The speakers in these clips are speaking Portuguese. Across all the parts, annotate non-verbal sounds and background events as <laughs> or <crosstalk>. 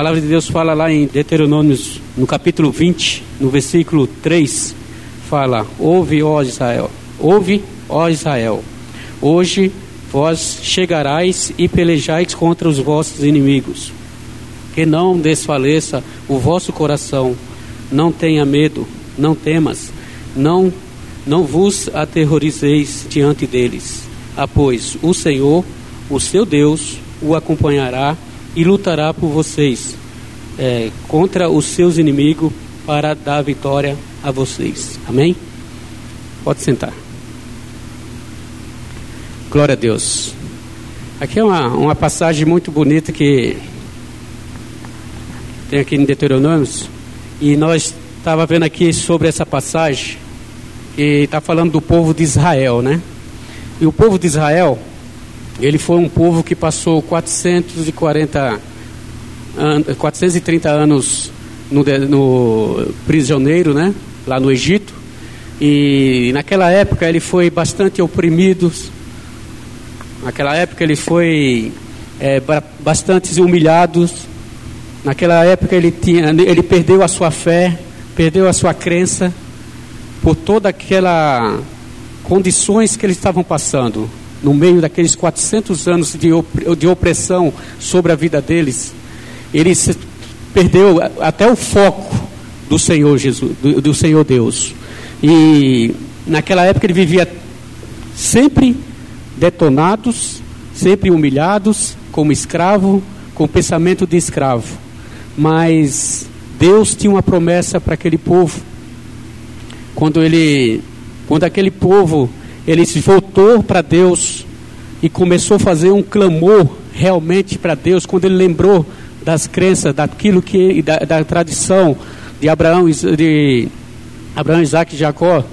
palavra de Deus fala lá em Deuteronômio, no capítulo 20, no versículo 3, fala: Ouve, ó Israel, ouve, ó Israel, hoje vós chegarais e pelejais contra os vossos inimigos. Que não desfaleça o vosso coração, não tenha medo, não temas, não não vos aterrorizeis diante deles. Ah, pois o Senhor, o seu Deus, o acompanhará e lutará por vocês é, contra os seus inimigos para dar vitória a vocês. Amém? Pode sentar. Glória a Deus. Aqui é uma, uma passagem muito bonita que tem aqui em Deuteronômio. E nós estava vendo aqui sobre essa passagem que está falando do povo de Israel, né? E o povo de Israel, ele foi um povo que passou 440 an 430 anos no, no prisioneiro, né? Lá no Egito. E naquela época ele foi bastante oprimido. Naquela época ele foi é, bastante humilhado. Naquela época ele, tinha, ele perdeu a sua fé, perdeu a sua crença por toda aquela condições que eles estavam passando no meio daqueles 400 anos de, de opressão sobre a vida deles, ele perdeu até o foco do Senhor Jesus, do, do Senhor Deus. E naquela época ele vivia sempre detonados, sempre humilhados, como escravo, com pensamento de escravo. Mas Deus tinha uma promessa para aquele povo quando ele, quando aquele povo, ele se voltou para Deus e começou a fazer um clamor realmente para Deus, quando ele lembrou das crenças, daquilo que da, da tradição de Abraão, de Abraão, Isaac e Jacó,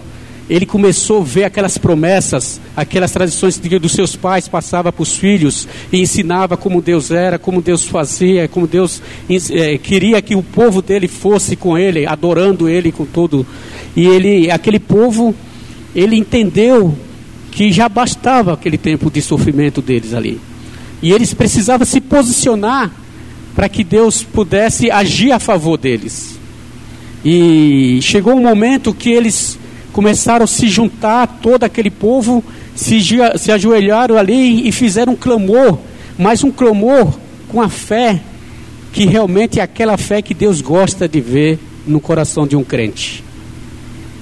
ele começou a ver aquelas promessas, aquelas tradições que dos seus pais passava para os filhos e ensinava como Deus era, como Deus fazia, como Deus é, queria que o povo dele fosse com ele, adorando ele com todo. E ele, aquele povo, ele entendeu que já bastava aquele tempo de sofrimento deles ali. E eles precisavam se posicionar para que Deus pudesse agir a favor deles. E chegou um momento que eles começaram a se juntar, todo aquele povo se, se ajoelharam ali e fizeram um clamor, mas um clamor com a fé, que realmente é aquela fé que Deus gosta de ver no coração de um crente.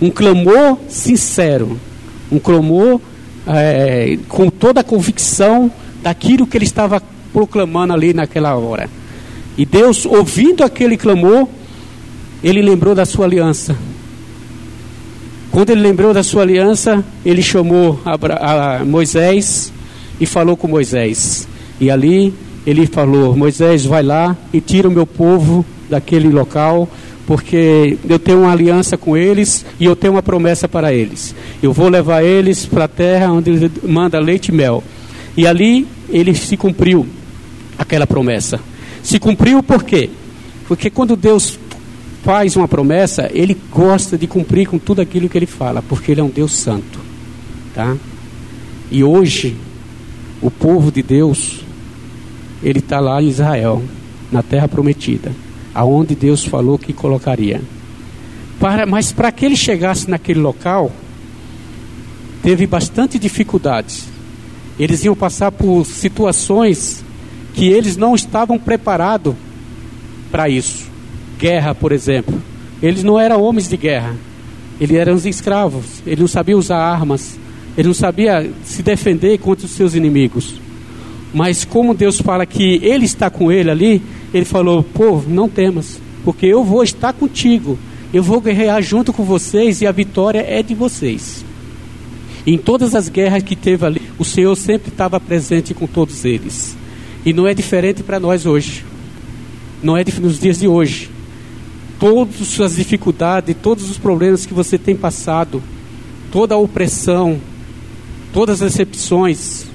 Um clamor sincero, um clamor é, com toda a convicção daquilo que ele estava proclamando ali naquela hora. E Deus, ouvindo aquele clamor, ele lembrou da sua aliança. Quando ele lembrou da sua aliança, ele chamou a, Moisés e falou com Moisés. E ali ele falou: Moisés, vai lá e tira o meu povo daquele local, porque eu tenho uma aliança com eles e eu tenho uma promessa para eles. Eu vou levar eles para a terra onde ele manda leite e mel. E ali ele se cumpriu aquela promessa. Se cumpriu por quê? Porque quando Deus faz uma promessa, ele gosta de cumprir com tudo aquilo que ele fala, porque ele é um Deus santo, tá? E hoje o povo de Deus ele está lá em Israel, na terra prometida, aonde Deus falou que colocaria. Para, mas para que ele chegasse naquele local, teve bastante dificuldades. Eles iam passar por situações que eles não estavam preparados para isso guerra, por exemplo. Eles não eram homens de guerra. Eles eram escravos. Ele não sabia usar armas. Ele não sabia se defender contra os seus inimigos. Mas como Deus fala que Ele está com ele ali, ele falou: Povo, não temas, porque eu vou estar contigo. Eu vou guerrear junto com vocês e a vitória é de vocês. Em todas as guerras que teve ali, o Senhor sempre estava presente com todos eles. E não é diferente para nós hoje. Não é nos dias de hoje todas as suas dificuldades, todos os problemas que você tem passado, toda a opressão, todas as decepções,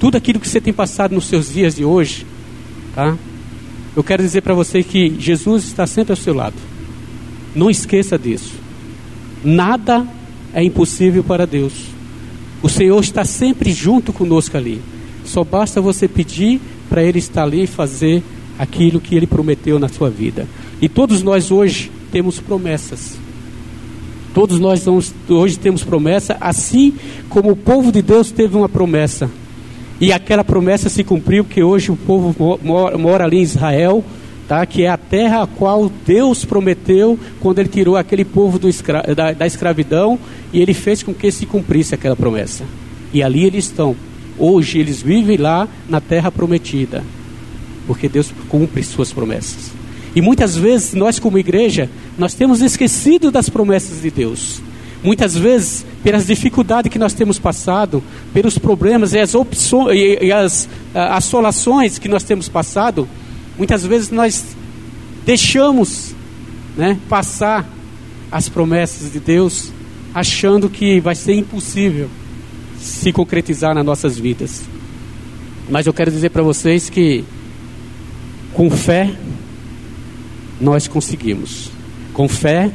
tudo aquilo que você tem passado nos seus dias de hoje, tá? Eu quero dizer para você que Jesus está sempre ao seu lado. Não esqueça disso. Nada é impossível para Deus. O Senhor está sempre junto conosco ali. Só basta você pedir para Ele estar ali e fazer aquilo que ele prometeu na sua vida. E todos nós hoje temos promessas. Todos nós hoje temos promessa, assim como o povo de Deus teve uma promessa. E aquela promessa se cumpriu, que hoje o povo mora, mora ali em Israel, tá? que é a terra a qual Deus prometeu quando ele tirou aquele povo escra da, da escravidão e ele fez com que se cumprisse aquela promessa. E ali eles estão. Hoje eles vivem lá na terra prometida, porque Deus cumpre suas promessas. E muitas vezes nós como igreja, nós temos esquecido das promessas de Deus. Muitas vezes, pelas dificuldades que nós temos passado, pelos problemas e as opções e, as assolações que nós temos passado, muitas vezes nós deixamos né, passar as promessas de Deus, achando que vai ser impossível se concretizar nas nossas vidas. Mas eu quero dizer para vocês que com fé nós conseguimos. Com fé,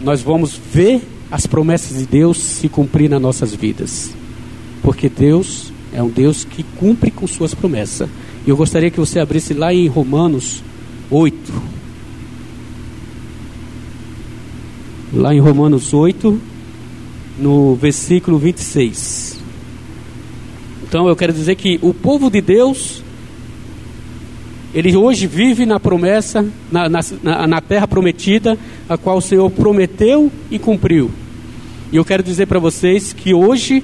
nós vamos ver as promessas de Deus se cumprir nas nossas vidas. Porque Deus é um Deus que cumpre com suas promessas. E eu gostaria que você abrisse lá em Romanos 8. Lá em Romanos 8, no versículo 26. Então eu quero dizer que o povo de Deus ele hoje vive na promessa, na, na, na terra prometida, a qual o Senhor prometeu e cumpriu. E eu quero dizer para vocês que hoje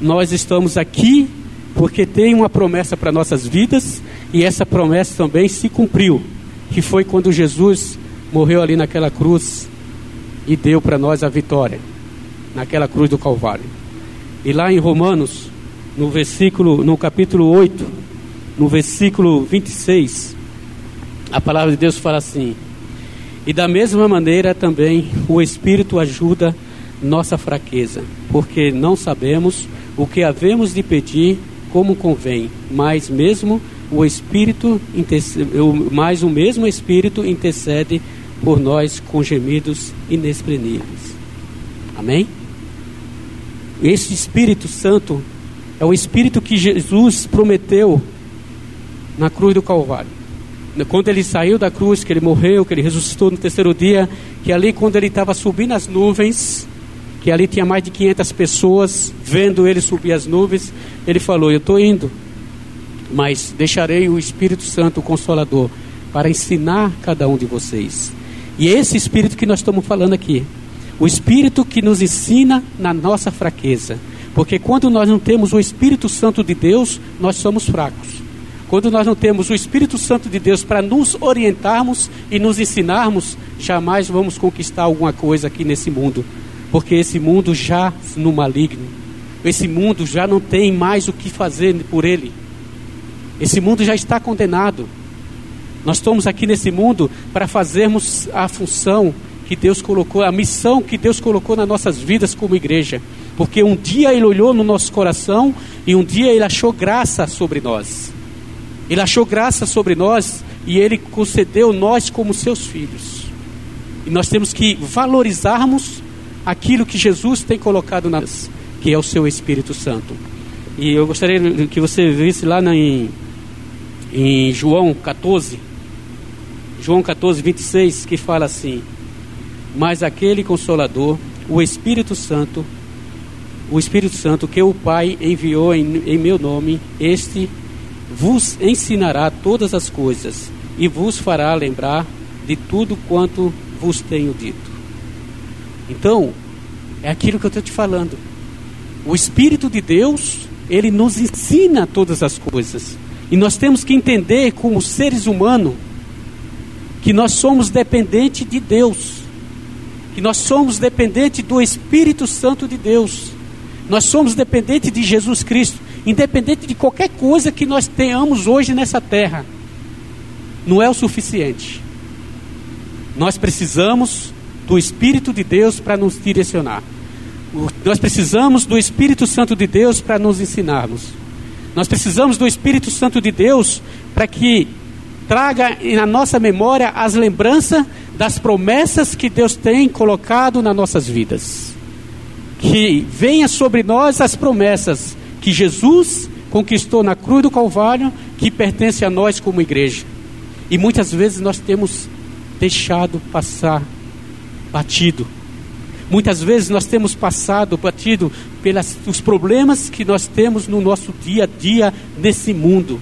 nós estamos aqui porque tem uma promessa para nossas vidas e essa promessa também se cumpriu, que foi quando Jesus morreu ali naquela cruz e deu para nós a vitória, naquela cruz do Calvário. E lá em Romanos, no versículo, no capítulo 8, no versículo 26, a palavra de Deus fala assim: E da mesma maneira também o Espírito ajuda nossa fraqueza, porque não sabemos o que havemos de pedir como convém, mas mesmo o Espírito, mais o mesmo Espírito intercede por nós com gemidos inexprimíveis. Amém? Esse Espírito Santo é o Espírito que Jesus prometeu na cruz do Calvário. Quando ele saiu da cruz, que ele morreu, que ele ressuscitou no terceiro dia, que ali quando ele estava subindo as nuvens, que ali tinha mais de 500 pessoas vendo ele subir as nuvens, ele falou: Eu estou indo, mas deixarei o Espírito Santo, o Consolador, para ensinar cada um de vocês. E é esse Espírito que nós estamos falando aqui, o Espírito que nos ensina na nossa fraqueza, porque quando nós não temos o Espírito Santo de Deus, nós somos fracos. Quando nós não temos o Espírito Santo de Deus para nos orientarmos e nos ensinarmos, jamais vamos conquistar alguma coisa aqui nesse mundo, porque esse mundo já no maligno, esse mundo já não tem mais o que fazer por ele. Esse mundo já está condenado. Nós estamos aqui nesse mundo para fazermos a função que Deus colocou, a missão que Deus colocou nas nossas vidas como igreja. Porque um dia Ele olhou no nosso coração e um dia Ele achou graça sobre nós. Ele achou graça sobre nós e ele concedeu nós como seus filhos. E nós temos que valorizarmos aquilo que Jesus tem colocado nas que é o seu Espírito Santo. E eu gostaria que você visse lá na, em, em João 14, João 14, 26, que fala assim: Mas aquele consolador, o Espírito Santo, o Espírito Santo que o Pai enviou em, em meu nome, este vos ensinará todas as coisas e vos fará lembrar de tudo quanto vos tenho dito. Então, é aquilo que eu estou te falando. O Espírito de Deus, ele nos ensina todas as coisas. E nós temos que entender, como seres humanos, que nós somos dependentes de Deus. Que nós somos dependentes do Espírito Santo de Deus. Nós somos dependentes de Jesus Cristo independente de qualquer coisa que nós tenhamos hoje nessa terra, não é o suficiente. Nós precisamos do Espírito de Deus para nos direcionar. Nós precisamos do Espírito Santo de Deus para nos ensinarmos. Nós precisamos do Espírito Santo de Deus para que traga na nossa memória as lembranças das promessas que Deus tem colocado nas nossas vidas. Que venha sobre nós as promessas que Jesus conquistou na cruz do Calvário, que pertence a nós como igreja. E muitas vezes nós temos deixado passar batido. Muitas vezes nós temos passado batido pelos problemas que nós temos no nosso dia a dia nesse mundo.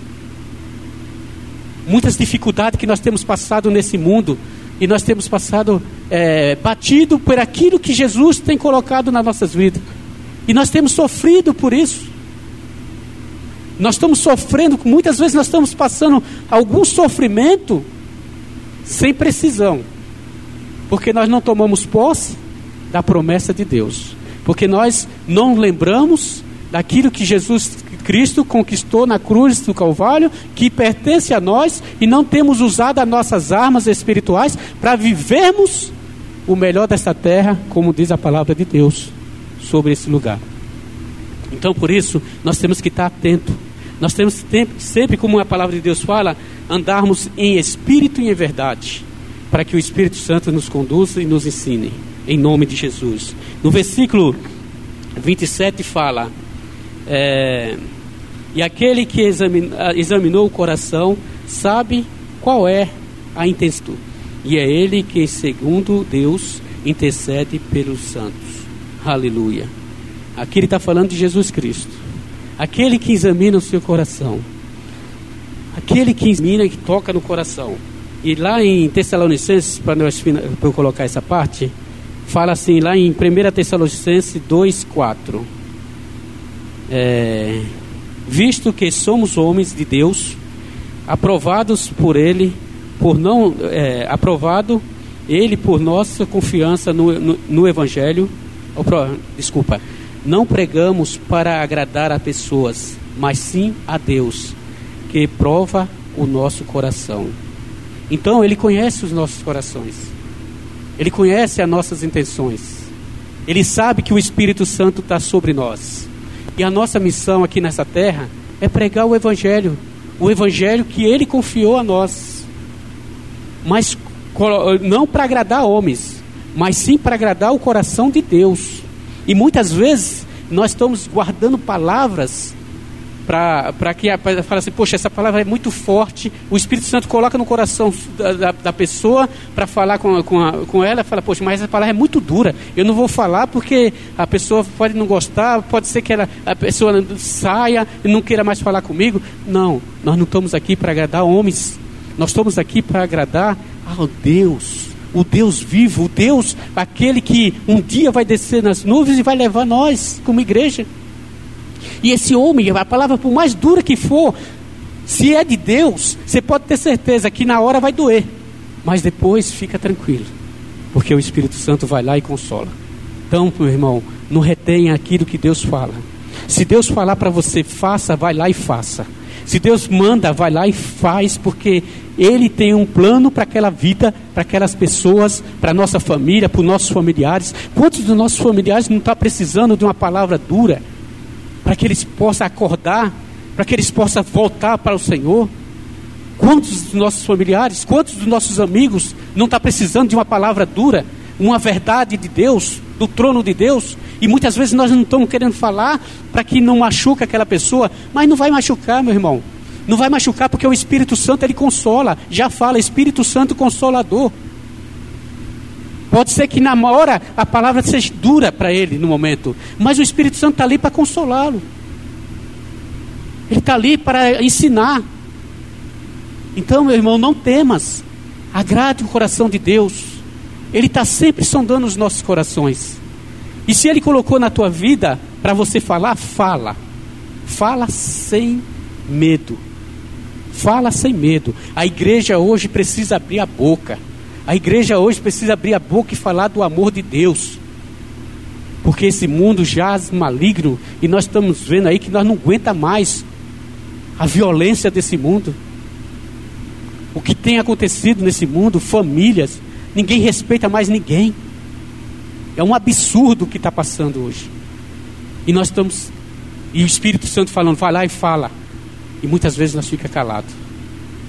Muitas dificuldades que nós temos passado nesse mundo e nós temos passado é, batido por aquilo que Jesus tem colocado nas nossas vidas. E nós temos sofrido por isso. Nós estamos sofrendo, muitas vezes nós estamos passando algum sofrimento sem precisão, porque nós não tomamos posse da promessa de Deus, porque nós não lembramos daquilo que Jesus Cristo conquistou na cruz do Calvário, que pertence a nós, e não temos usado as nossas armas espirituais para vivermos o melhor desta terra, como diz a palavra de Deus sobre esse lugar. Então, por isso, nós temos que estar atento. Nós temos sempre, como a palavra de Deus fala, andarmos em espírito e em verdade, para que o Espírito Santo nos conduza e nos ensine, em nome de Jesus. No versículo 27 fala: é, E aquele que examinou o coração sabe qual é a intenção, e é ele que, segundo Deus, intercede pelos santos. Aleluia. Aqui ele está falando de Jesus Cristo, aquele que examina o seu coração aquele que examina e que toca no coração. E lá em Tessalonicenses, para eu colocar essa parte, fala assim, lá em 1 Tessalonicenses 2, 4. É, visto que somos homens de Deus, aprovados por Ele, por não é, aprovado Ele por nossa confiança no, no, no Evangelho, desculpa, não pregamos para agradar a pessoas, mas sim a Deus que prova o nosso coração. Então, Ele conhece os nossos corações, Ele conhece as nossas intenções, Ele sabe que o Espírito Santo está sobre nós. E a nossa missão aqui nessa terra é pregar o Evangelho, o Evangelho que Ele confiou a nós, mas não para agradar homens, mas sim para agradar o coração de Deus. E muitas vezes nós estamos guardando palavras para que fala assim, poxa, essa palavra é muito forte, o Espírito Santo coloca no coração da, da, da pessoa para falar com, com, a, com ela, fala, poxa, mas essa palavra é muito dura, eu não vou falar porque a pessoa pode não gostar, pode ser que ela, a pessoa saia e não queira mais falar comigo. Não, nós não estamos aqui para agradar homens, nós estamos aqui para agradar ao Deus, o Deus vivo, o Deus, aquele que um dia vai descer nas nuvens e vai levar nós como igreja. E esse homem, a palavra por mais dura que for, se é de Deus, você pode ter certeza que na hora vai doer, mas depois fica tranquilo, porque o Espírito Santo vai lá e consola. Então, meu irmão, não retenha aquilo que Deus fala. Se Deus falar para você, faça, vai lá e faça. Se Deus manda, vai lá e faz, porque Ele tem um plano para aquela vida, para aquelas pessoas, para nossa família, para os nossos familiares. Quantos dos nossos familiares não estão tá precisando de uma palavra dura? para que eles possam acordar, para que eles possam voltar para o Senhor. Quantos dos nossos familiares, quantos dos nossos amigos não está precisando de uma palavra dura, uma verdade de Deus, do trono de Deus? E muitas vezes nós não estamos querendo falar para que não machuque aquela pessoa, mas não vai machucar, meu irmão. Não vai machucar porque o Espírito Santo ele consola. Já fala, Espírito Santo consolador. Pode ser que na hora a palavra seja dura para ele no momento, mas o Espírito Santo está ali para consolá-lo. Ele está ali para ensinar. Então, meu irmão, não temas. Agrade o coração de Deus. Ele está sempre sondando os nossos corações. E se Ele colocou na tua vida para você falar, fala. Fala sem medo. Fala sem medo. A igreja hoje precisa abrir a boca. A igreja hoje precisa abrir a boca e falar do amor de Deus. Porque esse mundo jaz maligno e nós estamos vendo aí que nós não aguenta mais a violência desse mundo. O que tem acontecido nesse mundo, famílias, ninguém respeita mais ninguém. É um absurdo o que está passando hoje. E nós estamos, e o Espírito Santo falando, vai lá e fala. E muitas vezes nós fica calado.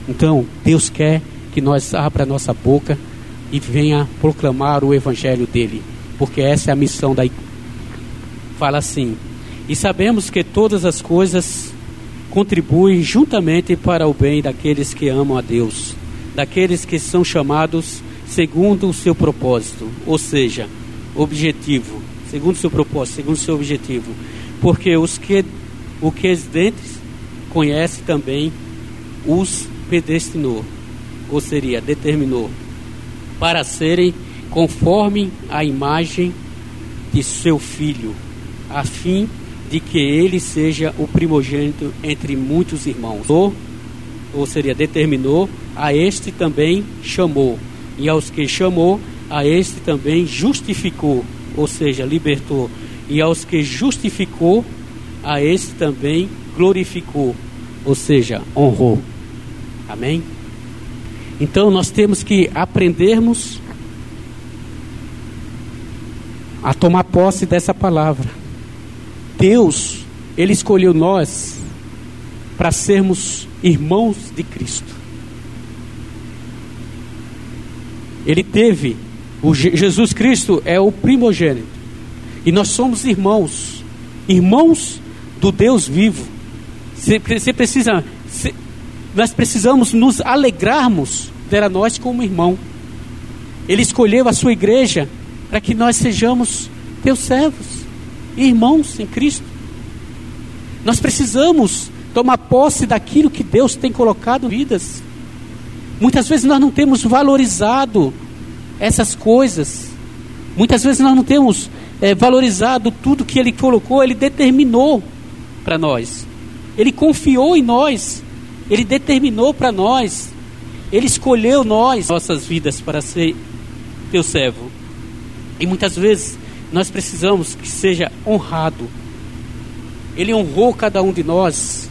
Então, Deus quer que nós abra a nossa boca e venha proclamar o evangelho dele, porque essa é a missão da Fala assim: "E sabemos que todas as coisas contribuem juntamente para o bem daqueles que amam a Deus, daqueles que são chamados segundo o seu propósito, ou seja, objetivo, segundo o seu propósito, segundo o seu objetivo. Porque os que o que os dentes conhece também os predestinou, ou seria, determinou, para serem conforme a imagem de seu filho, a fim de que ele seja o primogênito entre muitos irmãos. Ou, ou seria, determinou, a este também chamou, e aos que chamou, a este também justificou, ou seja, libertou, e aos que justificou, a este também glorificou, ou seja, honrou. Amém? Então nós temos que aprendermos a tomar posse dessa palavra. Deus, Ele escolheu nós para sermos irmãos de Cristo. Ele teve, o Jesus Cristo é o primogênito, e nós somos irmãos, irmãos do Deus vivo. Você precisa, cê, nós precisamos nos alegrarmos ter a nós como irmão. Ele escolheu a sua igreja para que nós sejamos teus servos, irmãos em Cristo. Nós precisamos tomar posse daquilo que Deus tem colocado em vidas. Muitas vezes nós não temos valorizado essas coisas. Muitas vezes nós não temos é, valorizado tudo que Ele colocou, Ele determinou para nós. Ele confiou em nós. Ele determinou para nós. Ele escolheu nós, nossas vidas, para ser teu servo. E muitas vezes nós precisamos que seja honrado. Ele honrou cada um de nós.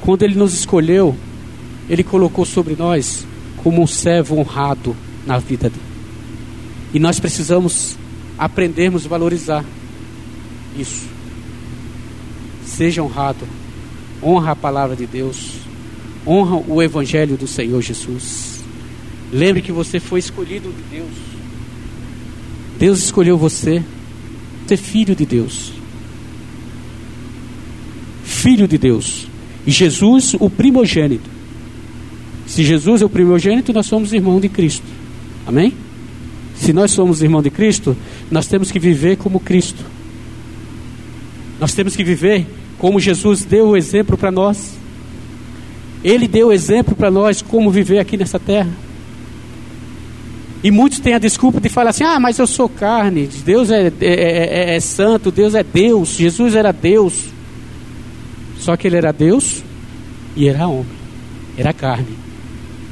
Quando ele nos escolheu, ele colocou sobre nós como um servo honrado na vida dele. E nós precisamos aprendermos a valorizar isso. Seja honrado. Honra a palavra de Deus. Honra o evangelho do Senhor Jesus. Lembre que você foi escolhido de Deus. Deus escolheu você ser filho de Deus. Filho de Deus. E Jesus, o primogênito. Se Jesus é o primogênito, nós somos irmão de Cristo. Amém? Se nós somos irmão de Cristo, nós temos que viver como Cristo. Nós temos que viver como Jesus deu o exemplo para nós. Ele deu o exemplo para nós como viver aqui nessa terra. E muitos têm a desculpa de falar assim: ah, mas eu sou carne, Deus é, é, é, é, santo, Deus é Deus, Jesus era Deus. Só que ele era Deus e era homem, era carne.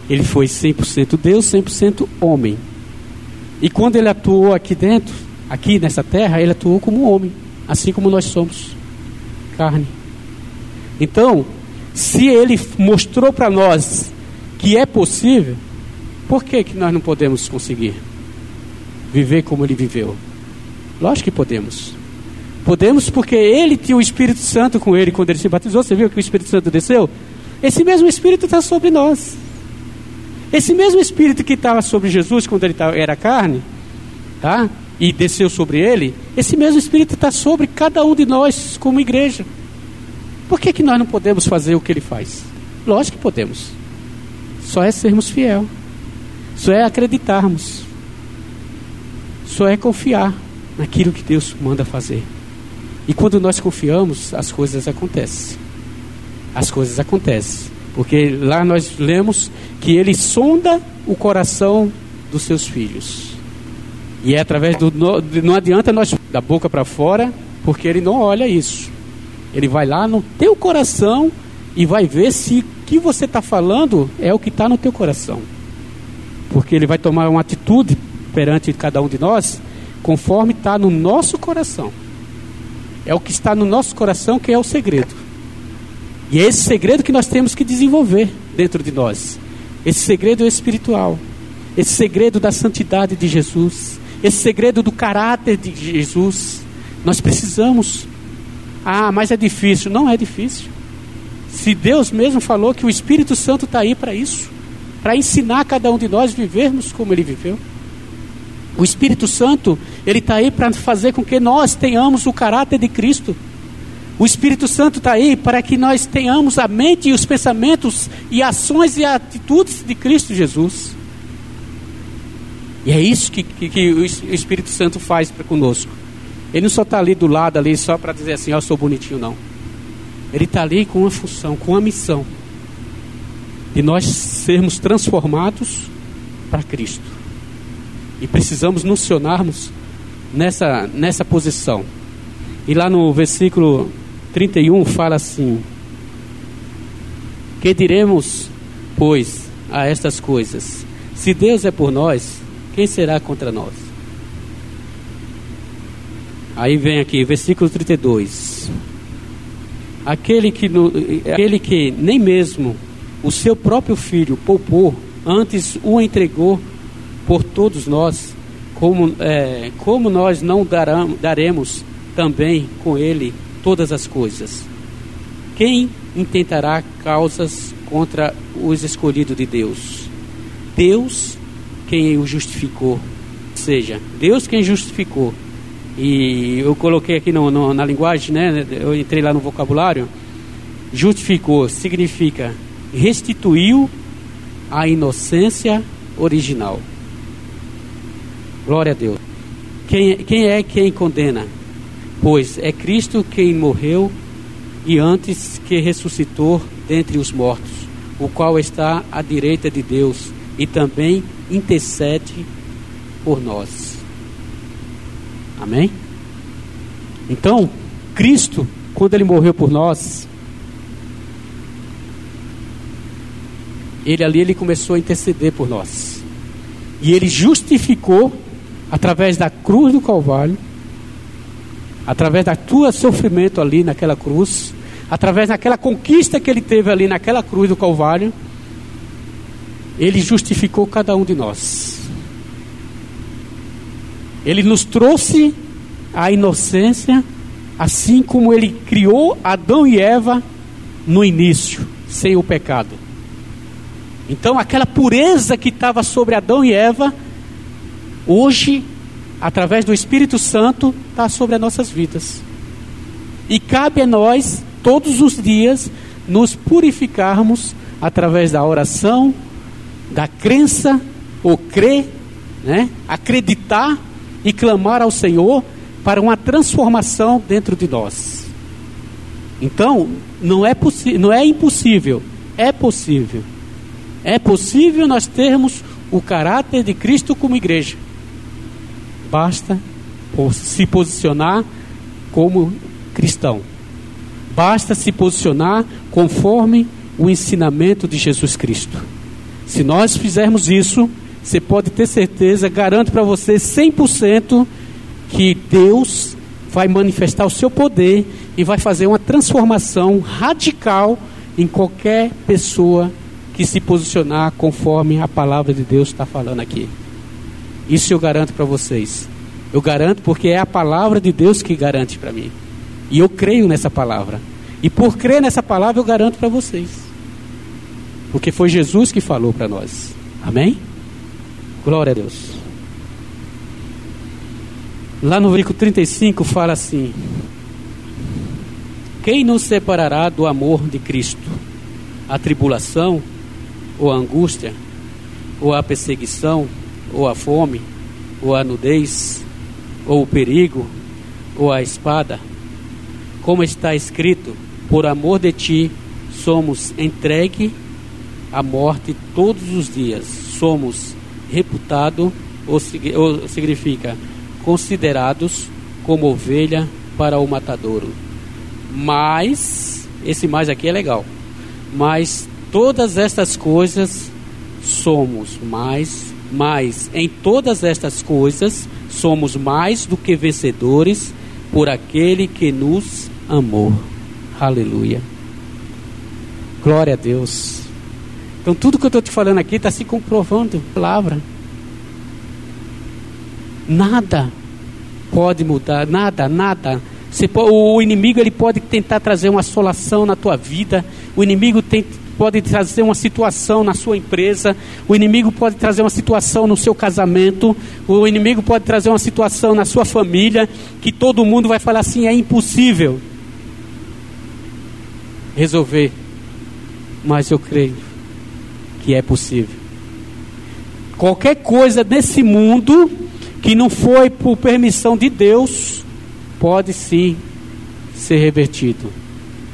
Ele foi 100% Deus, 100% homem. E quando ele atuou aqui dentro, aqui nessa terra, ele atuou como homem, assim como nós somos carne. Então, se ele mostrou para nós que é possível, por que, que nós não podemos conseguir viver como ele viveu? Lógico que podemos. Podemos porque ele tinha o Espírito Santo com ele quando ele se batizou. Você viu que o Espírito Santo desceu? Esse mesmo Espírito está sobre nós. Esse mesmo Espírito que estava sobre Jesus quando ele era carne, tá? E desceu sobre ele, esse mesmo Espírito está sobre cada um de nós como igreja. Por que, que nós não podemos fazer o que ele faz? Lógico que podemos. Só é sermos fiel. Só é acreditarmos. Só é confiar naquilo que Deus manda fazer. E quando nós confiamos, as coisas acontecem. As coisas acontecem. Porque lá nós lemos que ele sonda o coração dos seus filhos. E é através do. Não adianta nós da boca para fora, porque ele não olha isso. Ele vai lá no teu coração e vai ver se o que você está falando é o que está no teu coração porque ele vai tomar uma atitude perante cada um de nós, conforme está no nosso coração. É o que está no nosso coração que é o segredo. E é esse segredo que nós temos que desenvolver dentro de nós. Esse segredo é espiritual. Esse segredo da santidade de Jesus. Esse segredo do caráter de Jesus. Nós precisamos. Ah, mas é difícil. Não é difícil. Se Deus mesmo falou que o Espírito Santo está aí para isso para ensinar cada um de nós vivermos como ele viveu. O Espírito Santo, ele está aí para fazer com que nós tenhamos o caráter de Cristo. O Espírito Santo está aí para que nós tenhamos a mente e os pensamentos e ações e atitudes de Cristo Jesus. E é isso que, que, que o Espírito Santo faz para conosco. Ele não só está ali do lado ali só para dizer assim, eu sou bonitinho, não. Ele está ali com uma função, com uma missão. De nós sermos transformados para Cristo. E precisamos nos nessa, nessa posição. E lá no versículo 31 fala assim: Que diremos, pois, a estas coisas? Se Deus é por nós, quem será contra nós? Aí vem aqui, versículo 32. Aquele que, aquele que nem mesmo o seu próprio filho poupou, antes o entregou por todos nós, como, é, como nós não daremos também com ele todas as coisas? Quem intentará causas contra os escolhidos de Deus? Deus quem o justificou. Ou seja, Deus quem justificou. E eu coloquei aqui no, no, na linguagem, né? Eu entrei lá no vocabulário. Justificou significa restituiu a inocência original. Glória a Deus. Quem, quem é quem condena? Pois é Cristo quem morreu e antes que ressuscitou dentre os mortos, o qual está à direita de Deus e também intercede por nós. Amém? Então, Cristo, quando ele morreu por nós, ele ali ele começou a interceder por nós. E ele justificou através da cruz do Calvário, através da tua sofrimento ali naquela cruz, através daquela conquista que ele teve ali naquela cruz do Calvário, ele justificou cada um de nós. Ele nos trouxe a inocência, assim como ele criou Adão e Eva no início, sem o pecado. Então, aquela pureza que estava sobre Adão e Eva, hoje, através do Espírito Santo, está sobre as nossas vidas. E cabe a nós, todos os dias, nos purificarmos através da oração, da crença, ou crer, né? acreditar e clamar ao Senhor para uma transformação dentro de nós. Então, não é, não é impossível, é possível. É possível nós termos o caráter de Cristo como igreja. Basta se posicionar como cristão. Basta se posicionar conforme o ensinamento de Jesus Cristo. Se nós fizermos isso, você pode ter certeza, garanto para você 100% que Deus vai manifestar o seu poder e vai fazer uma transformação radical em qualquer pessoa que se posicionar conforme a palavra de Deus está falando aqui. Isso eu garanto para vocês. Eu garanto porque é a palavra de Deus que garante para mim. E eu creio nessa palavra. E por crer nessa palavra eu garanto para vocês. Porque foi Jesus que falou para nós. Amém? Glória a Deus. Lá no versículo 35 fala assim: Quem nos separará do amor de Cristo? A tribulação, ou a angústia, ou a perseguição, ou a fome, ou a nudez, ou o perigo, ou a espada? Como está escrito: Por amor de ti somos entregue a morte todos os dias. Somos reputados, ou, ou significa considerados como ovelha para o matadouro. Mas, esse mais aqui é legal. Mas todas estas coisas somos mais, mais em todas estas coisas somos mais do que vencedores por aquele que nos amou. Aleluia. Glória a Deus. Então tudo que eu estou te falando aqui está se comprovando palavra. Nada pode mudar, nada, nada. Pode, o inimigo ele pode tentar trazer uma assolação na tua vida. O inimigo tem, pode trazer uma situação na sua empresa. O inimigo pode trazer uma situação no seu casamento. O inimigo pode trazer uma situação na sua família que todo mundo vai falar assim é impossível. resolver, mas eu creio que é possível. Qualquer coisa desse mundo que não foi por permissão de Deus, pode sim ser revertido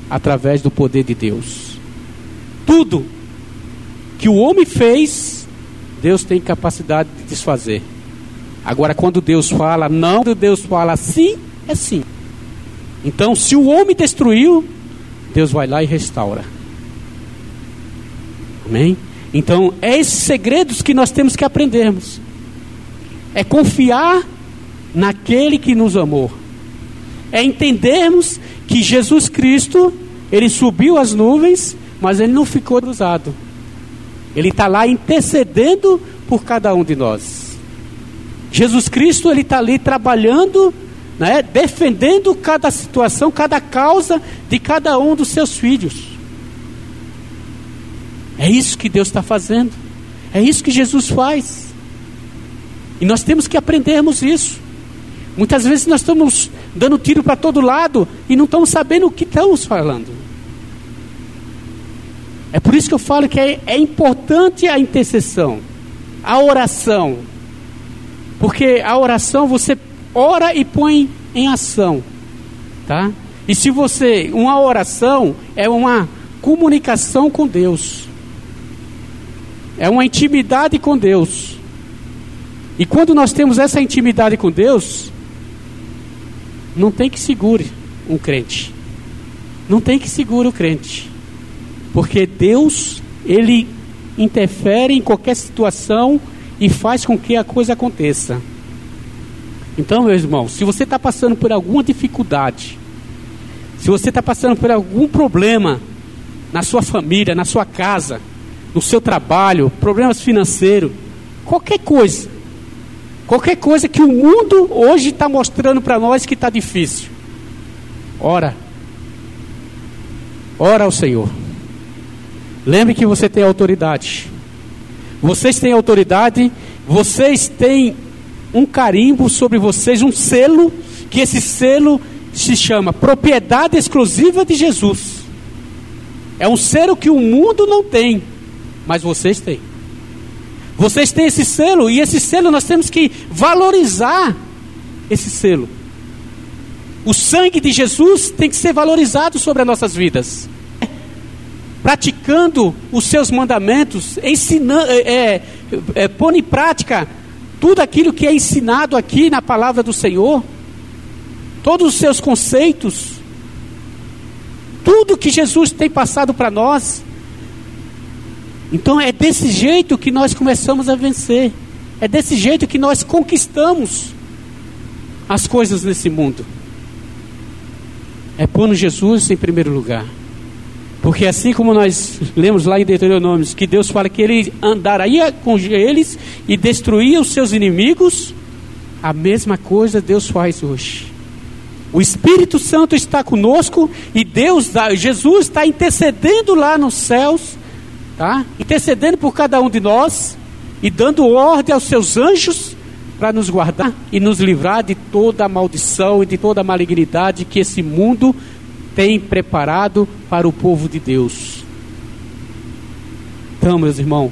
através do poder de Deus. Tudo que o homem fez, Deus tem capacidade de desfazer. Agora, quando Deus fala não, quando Deus fala sim, é sim. Então, se o homem destruiu, Deus vai lá e restaura. Amém? Então, é esses segredos que nós temos que aprendermos. É confiar naquele que nos amou. É entendermos que Jesus Cristo, ele subiu as nuvens, mas ele não ficou cruzado. Ele está lá intercedendo por cada um de nós. Jesus Cristo, ele está ali trabalhando, né, defendendo cada situação, cada causa de cada um dos seus filhos. É isso que Deus está fazendo. É isso que Jesus faz. E nós temos que aprendermos isso. Muitas vezes nós estamos dando tiro para todo lado e não estamos sabendo o que estamos falando. É por isso que eu falo que é, é importante a intercessão, a oração. Porque a oração você ora e põe em ação, tá? E se você, uma oração é uma comunicação com Deus. É uma intimidade com Deus. E quando nós temos essa intimidade com Deus, não tem que segure um crente. Não tem que segure o crente. Porque Deus, ele interfere em qualquer situação e faz com que a coisa aconteça. Então, meu irmão, se você está passando por alguma dificuldade, se você está passando por algum problema na sua família, na sua casa, no seu trabalho, problemas financeiros, qualquer coisa. Qualquer coisa que o mundo hoje está mostrando para nós que está difícil. Ora. Ora ao Senhor. Lembre que você tem autoridade. Vocês têm autoridade, vocês têm um carimbo sobre vocês, um selo, que esse selo se chama propriedade exclusiva de Jesus. É um selo que o mundo não tem mas vocês têm. Vocês têm esse selo e esse selo nós temos que valorizar esse selo. O sangue de Jesus tem que ser valorizado sobre as nossas vidas. Praticando os seus mandamentos, ensinando, é, é, é, pondo em prática tudo aquilo que é ensinado aqui na palavra do Senhor, todos os seus conceitos, tudo que Jesus tem passado para nós, então é desse jeito que nós começamos a vencer. É desse jeito que nós conquistamos as coisas nesse mundo. É pondo Jesus em primeiro lugar. Porque assim como nós lemos lá em Deuteronômio, que Deus fala que ele andaria com eles e destruía os seus inimigos, a mesma coisa Deus faz hoje. O Espírito Santo está conosco e Deus, Jesus está intercedendo lá nos céus tá? intercedendo por cada um de nós e dando ordem aos seus anjos para nos guardar e nos livrar de toda a maldição e de toda a malignidade que esse mundo tem preparado para o povo de Deus. Então, meus irmãos,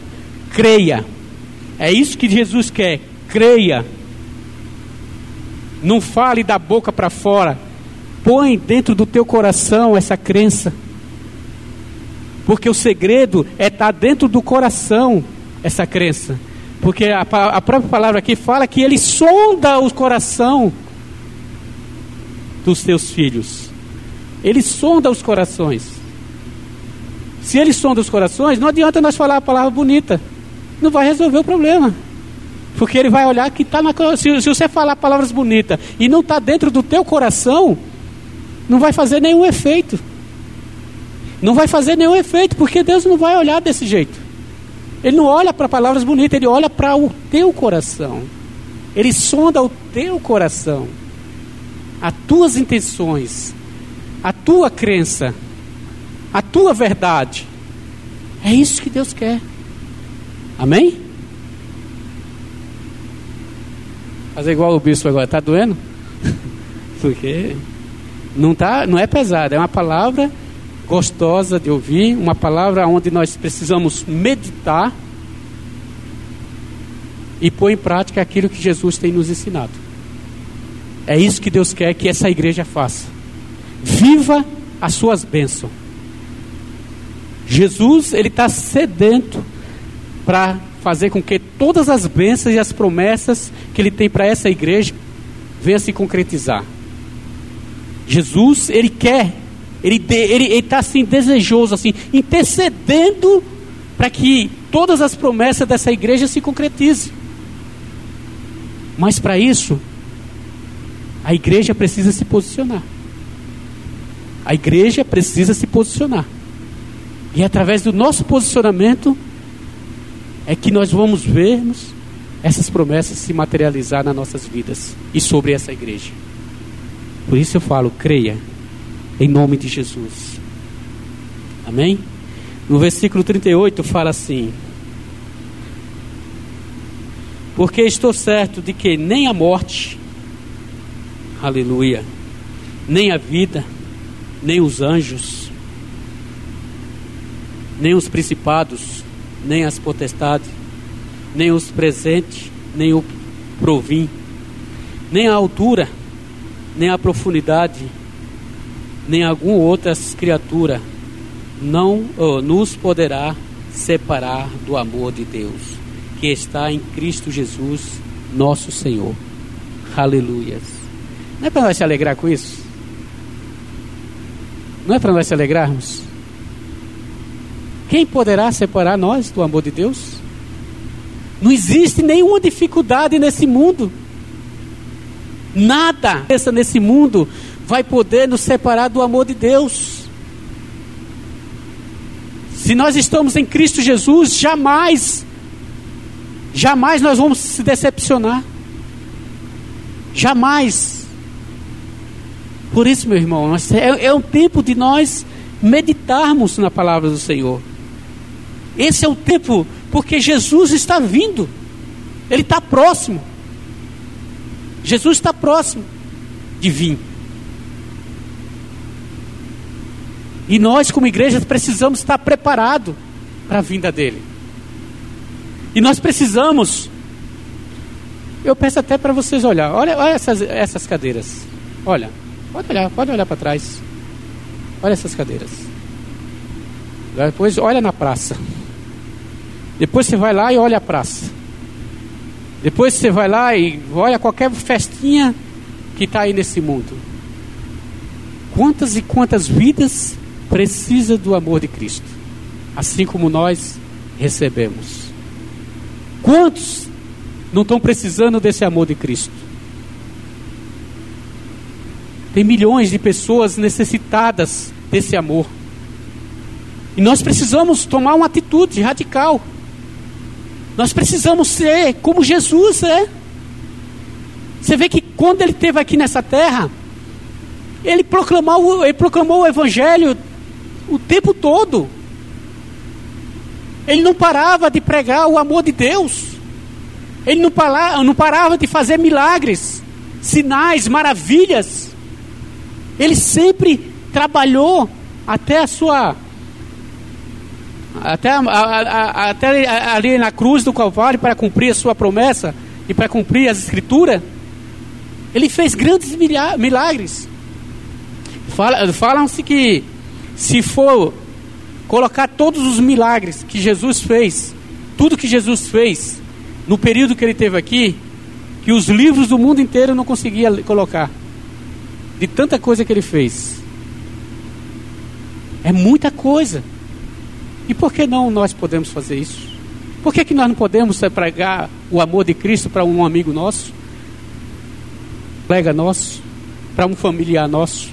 creia. É isso que Jesus quer. Creia. Não fale da boca para fora. Põe dentro do teu coração essa crença. Porque o segredo é estar tá dentro do coração essa crença. Porque a, a própria palavra aqui fala que ele sonda o coração dos teus filhos. Ele sonda os corações. Se ele sonda os corações, não adianta nós falar a palavra bonita. Não vai resolver o problema. Porque ele vai olhar que está na. Se, se você falar palavras bonitas e não está dentro do teu coração, não vai fazer nenhum efeito. Não vai fazer nenhum efeito, porque Deus não vai olhar desse jeito. Ele não olha para palavras bonitas, ele olha para o teu coração. Ele sonda o teu coração, as tuas intenções, tua crença, a tua verdade. É isso que Deus quer. Amém? Fazer igual o bispo agora, está doendo? <laughs> Porque não, tá, não é pesado, é uma palavra gostosa de ouvir, uma palavra onde nós precisamos meditar e pôr em prática aquilo que Jesus tem nos ensinado. É isso que Deus quer que essa igreja faça. Viva as suas bênçãos. Jesus, ele está sedento para fazer com que todas as bênçãos e as promessas que ele tem para essa igreja venham se concretizar. Jesus, ele quer, ele está assim desejoso, assim, intercedendo para que todas as promessas dessa igreja se concretizem. Mas para isso, a igreja precisa se posicionar. A igreja precisa se posicionar. E através do nosso posicionamento é que nós vamos vermos essas promessas se materializar nas nossas vidas e sobre essa igreja. Por isso eu falo, creia em nome de Jesus. Amém? No versículo 38 fala assim: Porque estou certo de que nem a morte, aleluia, nem a vida, nem os anjos, nem os principados, nem as potestades, nem os presentes, nem o provim, nem a altura, nem a profundidade, nem alguma outra criatura não oh, nos poderá separar do amor de Deus que está em Cristo Jesus, nosso Senhor. Aleluias. Não é para nós se alegrar com isso? Não é para nós se alegrarmos? Quem poderá separar nós do amor de Deus? Não existe nenhuma dificuldade nesse mundo. Nada nesse mundo vai poder nos separar do amor de Deus. Se nós estamos em Cristo Jesus, jamais, jamais nós vamos se decepcionar. Jamais. Por isso, meu irmão, é, é um tempo de nós meditarmos na palavra do Senhor. Esse é o tempo porque Jesus está vindo, Ele está próximo. Jesus está próximo de vir. E nós, como igreja, precisamos estar preparados para a vinda dele. E nós precisamos. Eu peço até para vocês olhar. Olha, olha essas, essas cadeiras. Olha, pode olhar, pode olhar para trás. Olha essas cadeiras. Depois olha na praça. Depois você vai lá e olha a praça. Depois você vai lá e olha qualquer festinha que está aí nesse mundo. Quantas e quantas vidas precisa do amor de Cristo, assim como nós recebemos? Quantos não estão precisando desse amor de Cristo? Tem milhões de pessoas necessitadas desse amor. E nós precisamos tomar uma atitude radical. Nós precisamos ser como Jesus é. Você vê que quando ele esteve aqui nessa terra, ele proclamou, ele proclamou o Evangelho o tempo todo. Ele não parava de pregar o amor de Deus. Ele não parava, não parava de fazer milagres, sinais, maravilhas. Ele sempre trabalhou até a sua até, a, a, até ali na cruz do Calvário para cumprir a sua promessa e para cumprir as escrituras, ele fez grandes milagres. Falam-se que se for colocar todos os milagres que Jesus fez, tudo que Jesus fez no período que ele teve aqui, que os livros do mundo inteiro não conseguia colocar, de tanta coisa que ele fez. É muita coisa. E por que não nós podemos fazer isso? Por que, que nós não podemos pregar o amor de Cristo para um amigo nosso, colega nosso, para um familiar nosso?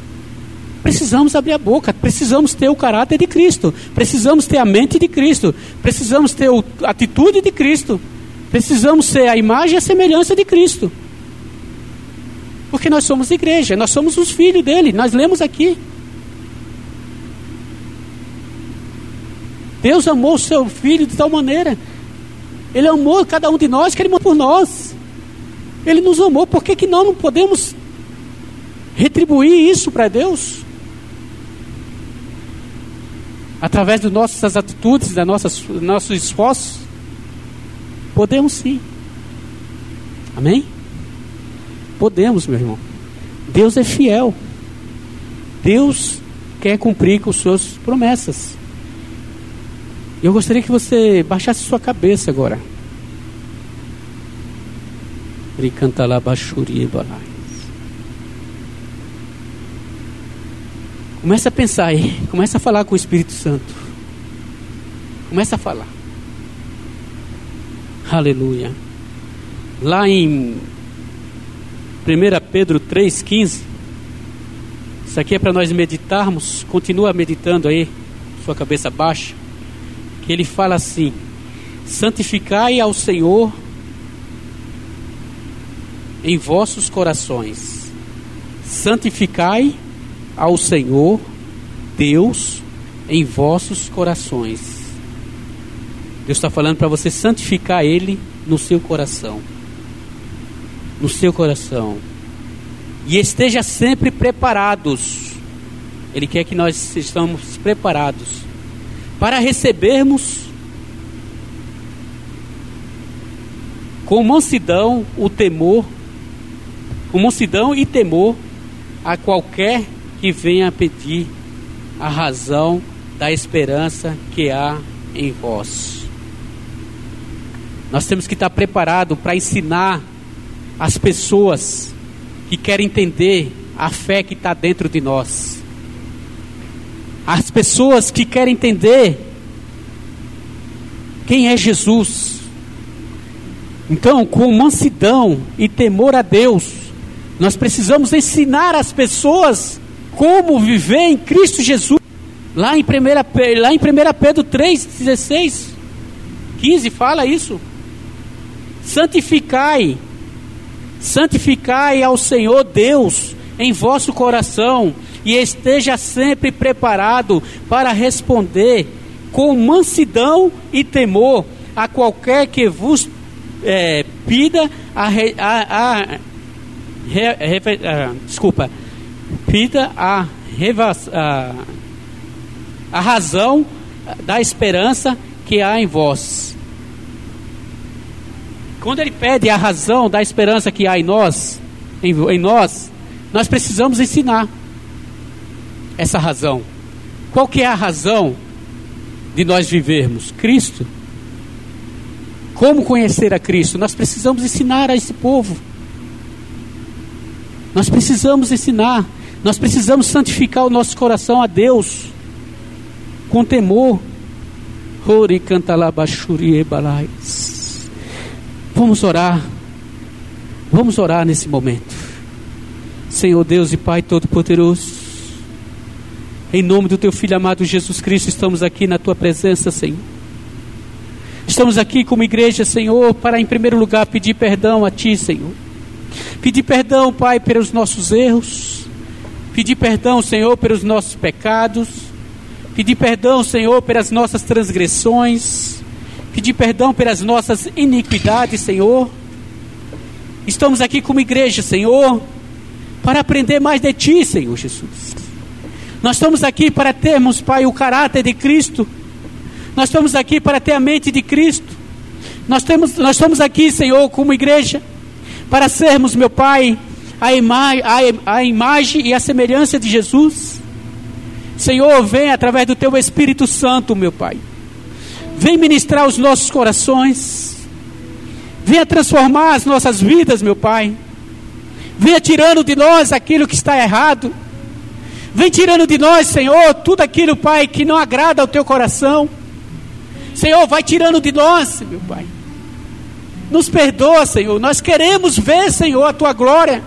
Precisamos abrir a boca, precisamos ter o caráter de Cristo, precisamos ter a mente de Cristo, precisamos ter a atitude de Cristo, precisamos ser a imagem e a semelhança de Cristo. Porque nós somos igreja, nós somos os filhos dele, nós lemos aqui. Deus amou o seu filho de tal maneira. Ele amou cada um de nós, que ele amou por nós. Ele nos amou, por que, que nós não podemos retribuir isso para Deus? através das nossas atitudes, das nossas nossos esforços? Podemos sim. Amém? Podemos, meu irmão. Deus é fiel. Deus quer cumprir com suas promessas. Eu gostaria que você baixasse sua cabeça agora. Lá Começa a pensar aí, começa a falar com o Espírito Santo. Começa a falar. Aleluia. Lá em 1 Pedro 3,15. Isso aqui é para nós meditarmos. Continua meditando aí, sua cabeça baixa. Que ele fala assim: Santificai ao Senhor em vossos corações. Santificai ao Senhor Deus em vossos corações. Deus está falando para você santificar Ele no seu coração. No seu coração. E esteja sempre preparados. Ele quer que nós estejamos preparados para recebermos com mansidão o temor, com mansidão e temor a qualquer que venha pedir a razão da esperança que há em vós. Nós temos que estar preparados para ensinar as pessoas que querem entender a fé que está dentro de nós. As pessoas que querem entender quem é Jesus. Então, com mansidão e temor a Deus, nós precisamos ensinar as pessoas como viver em Cristo Jesus. Lá em 1, lá em 1 Pedro 3, 16, 15 fala isso. Santificai, santificai ao Senhor Deus em vosso coração e esteja sempre preparado para responder com mansidão e temor a qualquer que vos é, pida a, a, a, a, desculpa pida a, a, a razão da esperança que há em vós. Quando ele pede a razão da esperança que há em nós, em, em nós, nós precisamos ensinar essa razão. Qual que é a razão de nós vivermos? Cristo. Como conhecer a Cristo? Nós precisamos ensinar a esse povo. Nós precisamos ensinar, nós precisamos santificar o nosso coração a Deus com temor. Vamos orar. Vamos orar nesse momento. Senhor Deus e Pai Todo-Poderoso, em nome do Teu Filho amado Jesus Cristo, estamos aqui na Tua presença, Senhor. Estamos aqui como igreja, Senhor, para em primeiro lugar pedir perdão a Ti, Senhor Pedir perdão, Pai, pelos nossos erros. Pedir perdão, Senhor, pelos nossos pecados. Pedir perdão, Senhor, pelas nossas transgressões. Pedir perdão pelas nossas iniquidades, Senhor. Estamos aqui como igreja, Senhor, para aprender mais de Ti, Senhor Jesus. Nós estamos aqui para termos, Pai, o caráter de Cristo. Nós estamos aqui para ter a mente de Cristo. Nós, temos, nós estamos aqui, Senhor, como igreja para sermos, meu Pai, a, ima a, a imagem e a semelhança de Jesus. Senhor, vem através do Teu Espírito Santo, meu Pai. Vem ministrar os nossos corações. Venha transformar as nossas vidas, meu Pai. Venha tirando de nós aquilo que está errado. Vem tirando de nós, Senhor, tudo aquilo, Pai, que não agrada ao Teu coração. Senhor, vai tirando de nós, meu Pai. Nos perdoa, Senhor. Nós queremos ver, Senhor, a tua glória.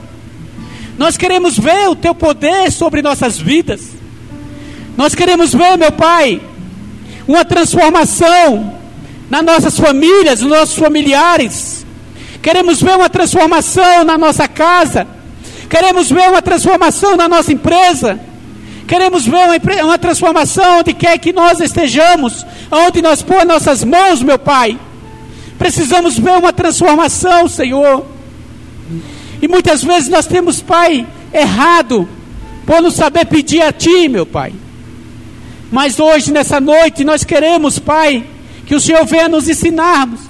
Nós queremos ver o teu poder sobre nossas vidas. Nós queremos ver, meu Pai, uma transformação nas nossas famílias, nos nossos familiares. Queremos ver uma transformação na nossa casa. Queremos ver uma transformação na nossa empresa. Queremos ver uma, uma transformação onde quer que nós estejamos, onde nós pôr nossas mãos, meu Pai. Precisamos ver uma transformação, Senhor. E muitas vezes nós temos, Pai, errado, por não saber pedir a Ti, meu Pai. Mas hoje, nessa noite, nós queremos, Pai, que o Senhor venha nos ensinarmos.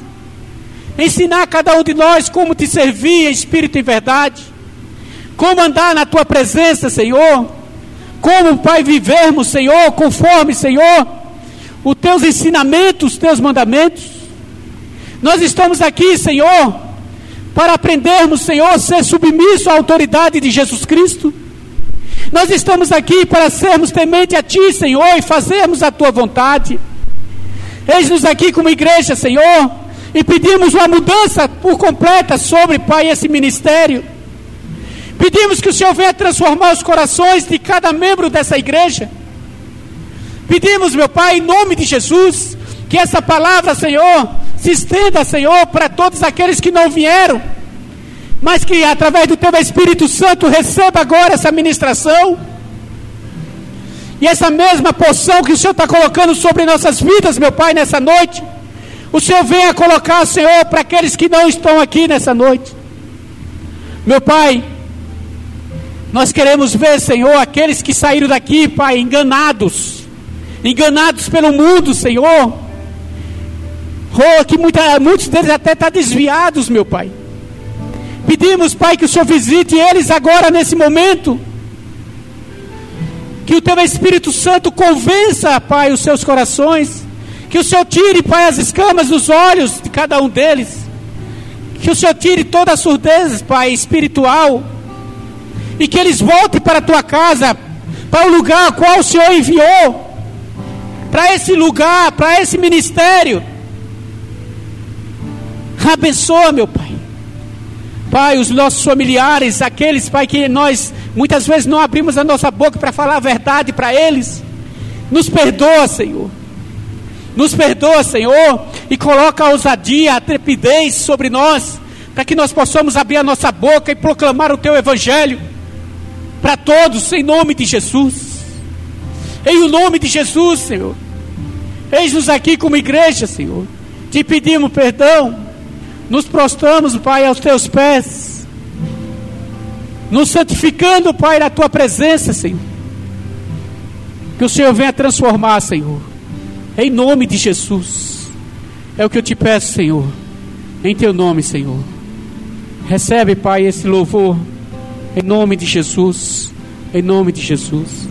Ensinar a cada um de nós como te servir em espírito e verdade. Como andar na tua presença, Senhor. Como, Pai, vivermos, Senhor, conforme, Senhor, os teus ensinamentos, os teus mandamentos. Nós estamos aqui, Senhor, para aprendermos, Senhor, a ser submisso à autoridade de Jesus Cristo. Nós estamos aqui para sermos temente a Ti, Senhor, e fazermos a Tua vontade. Eis-nos aqui como igreja, Senhor, e pedimos uma mudança por completa sobre, Pai, esse ministério. Pedimos que o Senhor venha transformar os corações de cada membro dessa igreja. Pedimos, meu Pai, em nome de Jesus, que essa palavra, Senhor, se estenda, Senhor, para todos aqueles que não vieram mas que através do Teu Espírito Santo receba agora essa ministração. E essa mesma poção que o Senhor está colocando sobre nossas vidas, meu Pai, nessa noite, o Senhor venha colocar, Senhor, para aqueles que não estão aqui nessa noite. Meu Pai, nós queremos ver, Senhor, aqueles que saíram daqui, Pai, enganados, enganados pelo mundo, Senhor. Oh, que muita, muitos deles até estão tá desviados, meu Pai. Pedimos, Pai, que o Senhor visite eles agora nesse momento. Que o Teu Espírito Santo convença, Pai, os seus corações. Que o Senhor tire, Pai, as escamas dos olhos de cada um deles. Que o Senhor tire toda a surdez, Pai, espiritual. E que eles voltem para a tua casa, para o lugar ao qual o Senhor enviou. Para esse lugar, para esse ministério. Abençoa, meu Pai. Pai, os nossos familiares, aqueles, Pai, que nós muitas vezes não abrimos a nossa boca para falar a verdade para eles. Nos perdoa, Senhor. Nos perdoa, Senhor, e coloca a ousadia, a trepidez sobre nós, para que nós possamos abrir a nossa boca e proclamar o Teu Evangelho para todos, em nome de Jesus. Em o nome de Jesus, Senhor. Eis-nos aqui como igreja, Senhor. Te pedimos perdão nos prostramos, Pai, aos teus pés, nos santificando, Pai, na tua presença, Senhor. Que o Senhor venha transformar, Senhor, em nome de Jesus. É o que eu te peço, Senhor, em teu nome, Senhor. Recebe, Pai, esse louvor, em nome de Jesus, em nome de Jesus.